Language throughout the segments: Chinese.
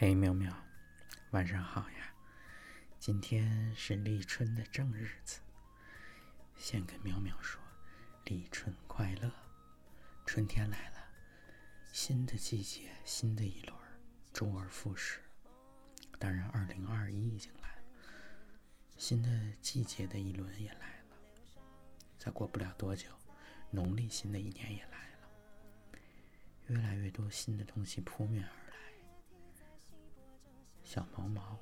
嘿，苗苗，晚上好呀！今天是立春的正日子，先跟苗苗说立春快乐。春天来了，新的季节，新的一轮，周而复始。当然，二零二一已经来了，新的季节的一轮也来了。再过不了多久，农历新的一年也来了，越来越多新的东西扑面而来。小毛毛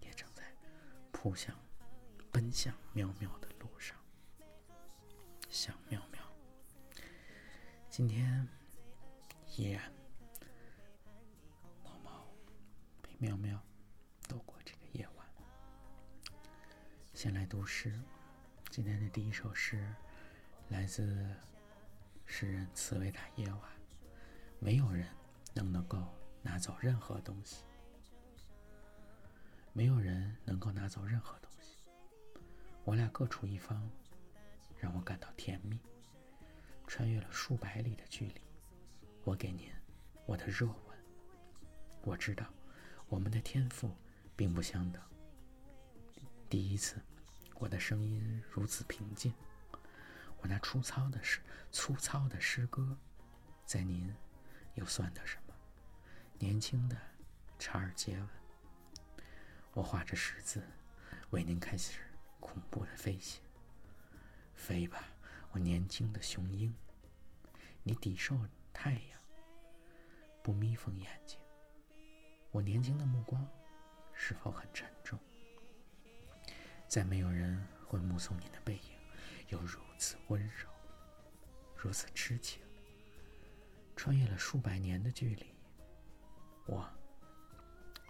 也正在扑向、奔向喵喵的路上。想喵喵，今天依然毛毛陪喵喵度过这个夜晚。先来读诗，今天的第一首诗来自诗人茨维塔耶娃。没有人能能够拿走任何东西。没有人能够拿走任何东西。我俩各处一方，让我感到甜蜜。穿越了数百里的距离，我给您我的热吻。我知道，我们的天赋并不相等。第一次，我的声音如此平静。我那粗糙的诗，粗糙的诗歌，在您又算得什么？年轻的查尔杰文。我画着十字，为您开始恐怖的飞行。飞吧，我年轻的雄鹰！你抵受太阳，不眯缝眼睛。我年轻的目光是否很沉重？再没有人会目送你的背影，又如此温柔，如此痴情。穿越了数百年的距离，我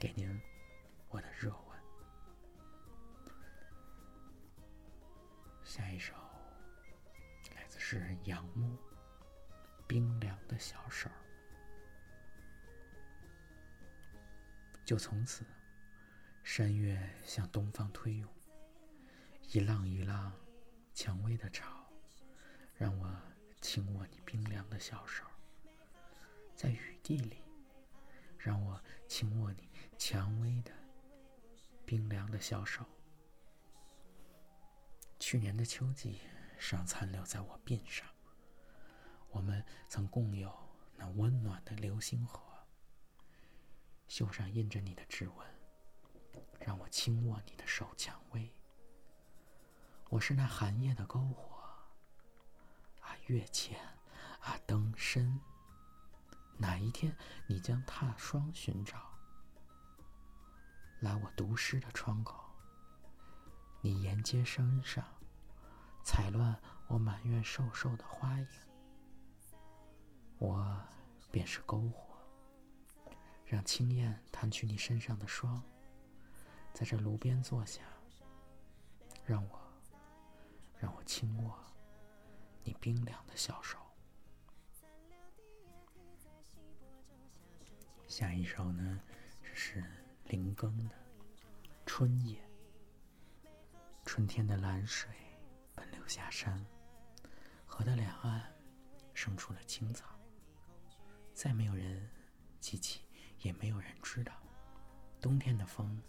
给您。我的热下一首来自诗人杨牧，《冰凉的小手》。就从此，山岳向东方推涌，一浪一浪，蔷薇的潮，让我轻握你冰凉的小手，在雨地里，让我轻握你蔷薇的。冰凉的小手，去年的秋季尚残留在我鬓上。我们曾共有那温暖的流星河，袖上印着你的指纹，让我轻握你的手蔷薇。我是那寒夜的篝火，啊，月浅，啊，灯深。哪一天你将踏霜寻找？来我读诗的窗口，你沿街身上踩乱我满院瘦瘦的花影，我便是篝火，让青焰弹去你身上的霜，在这炉边坐下，让我让我轻握你冰凉的小手。下一首呢，是。林更的春夜，春天的蓝水下山，河的两岸生出了青草。再没有人记起，也没有人知道，冬天的风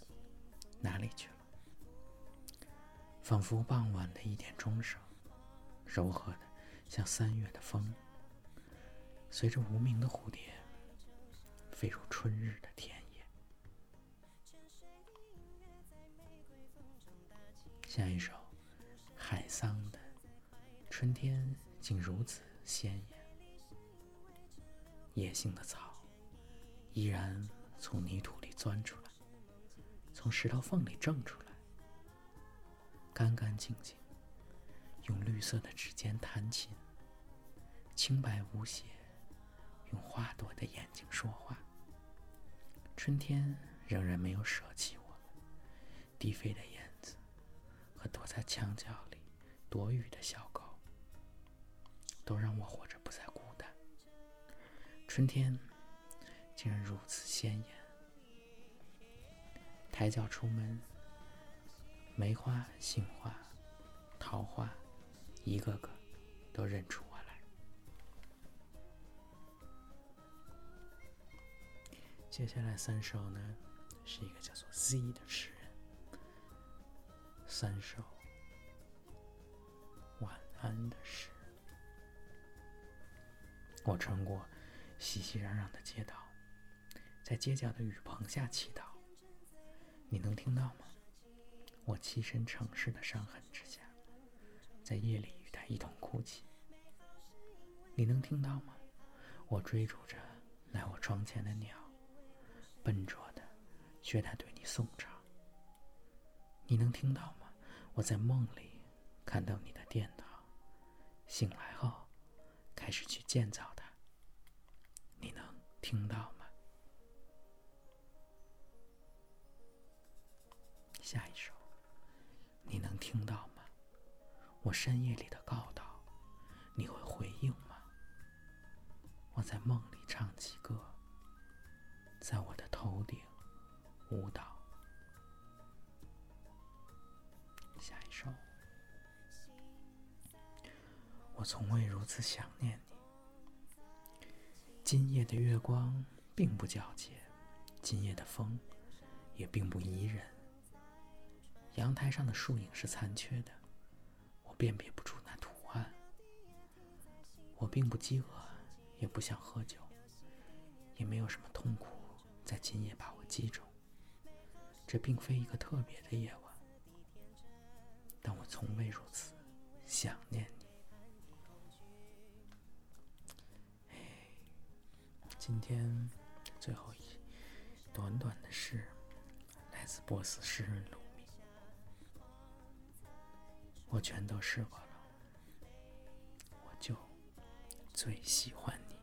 哪里去了？仿佛傍晚的一点钟声，柔和的像三月的风，随着无名的蝴蝶飞入春日的田野。下一首，海桑的《春天竟如此鲜艳》，野性的草依然从泥土里钻出来，从石头缝里挣出来，干干净净，用绿色的指尖弹琴，清白无邪，用花朵的眼睛说话。春天仍然没有舍弃我们，低飞的燕子。和躲在墙角里躲雨的小狗，都让我活着不再孤单。春天竟然如此鲜艳，抬脚出门，梅花、杏花、桃花，一个个都认出我来。接下来三首呢，是一个叫做 Z 的诗人。三首安的是。我穿过熙熙攘攘的街道，在街角的雨棚下祈祷。你能听到吗？我栖身城市的伤痕之下，在夜里与他一同哭泣。你能听到吗？我追逐着来我窗前的鸟，笨拙的学它对你颂唱。你能听到吗？我在梦里看到你的殿堂，醒来后开始去建造它。你能听到吗？下一首，你能听到吗？我深夜里的告导，你会回应吗？我在梦里唱起歌，在我的头顶舞蹈。我从未如此想念你。今夜的月光并不皎洁，今夜的风也并不宜人。阳台上的树影是残缺的，我辨别不出那图案。我并不饥饿，也不想喝酒，也没有什么痛苦在今夜把我击中。这并非一个特别的夜晚，但我从未如此想念你。今天最后一短短的诗，来自波斯诗人鲁。我全都试过了，我就最喜欢你，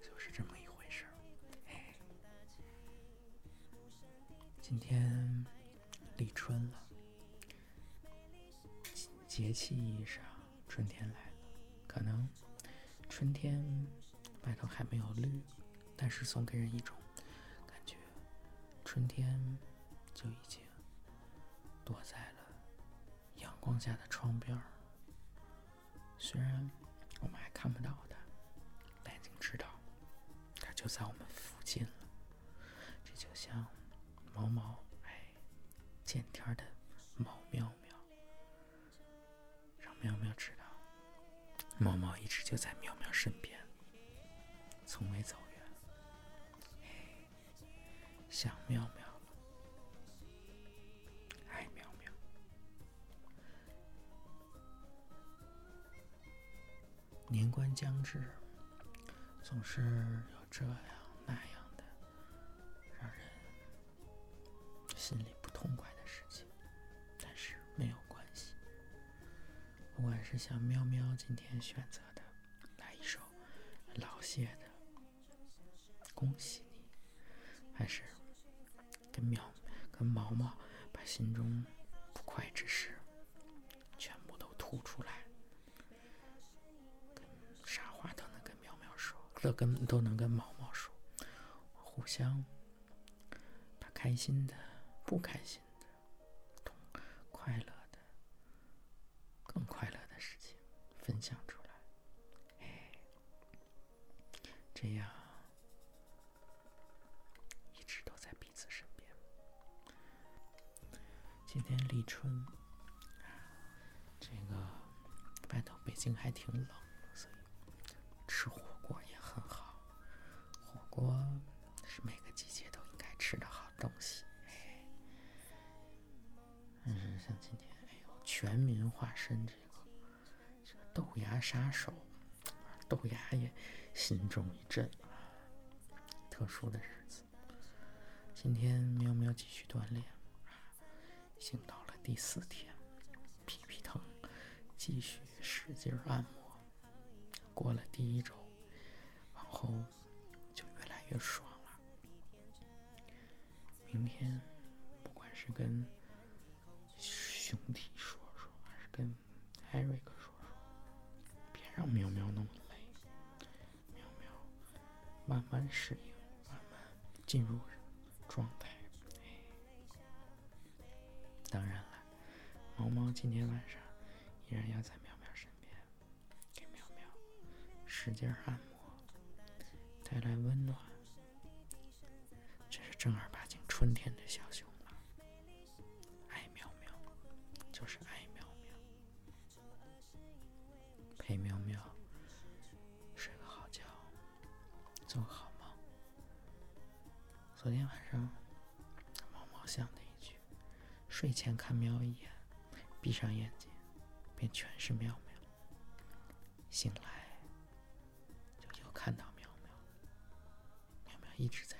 就是这么一回事。今天立春了，节气意义上春天来了。可能春天外头还没有绿，但是总给人一种感觉，春天就已经。躲在了阳光下的窗边儿，虽然我们还看不到它，但已经知道它就在我们附近了。这就像毛毛哎见天的猫喵喵，让喵喵知道毛毛一直就在喵喵身边，从未走远。哎，想喵喵。年关将至，总是有这样那样的让人心里不痛快的事情，我是像喵喵今天选择的来一首老谢的《恭喜你》，还是跟喵跟毛毛把心中不快之事全部都吐出来。啥话都能跟喵喵说都能跟毛毛说，互相把开心的、不开心今天立春，这个外头北京还挺冷，所以吃火。锅也很好。火锅是每个季节都应该吃的好东西，但是像今天，哎呦，全民化身这个豆芽杀手，豆芽也心中一震。特殊的日子，今天喵喵继续锻炼，已经到了第四天，屁屁疼，继续使劲按摩。过了第一周，往后。就越来越爽了。明天，不管是跟兄弟说说，还是跟艾瑞克说说，别让喵喵那么累。喵喵慢慢适应，慢慢进入猫今天晚上依然要在喵喵身边，给喵喵使劲按摩。带来温暖。这是正儿八经春天的小熊了，爱喵喵，就是爱喵喵，陪喵喵睡个好觉，做个好梦。昨天晚上，毛毛想的一句：“睡前看喵一眼，闭上眼睛，便全是妙妙。”醒来，就又看到妙妙，妙妙一直在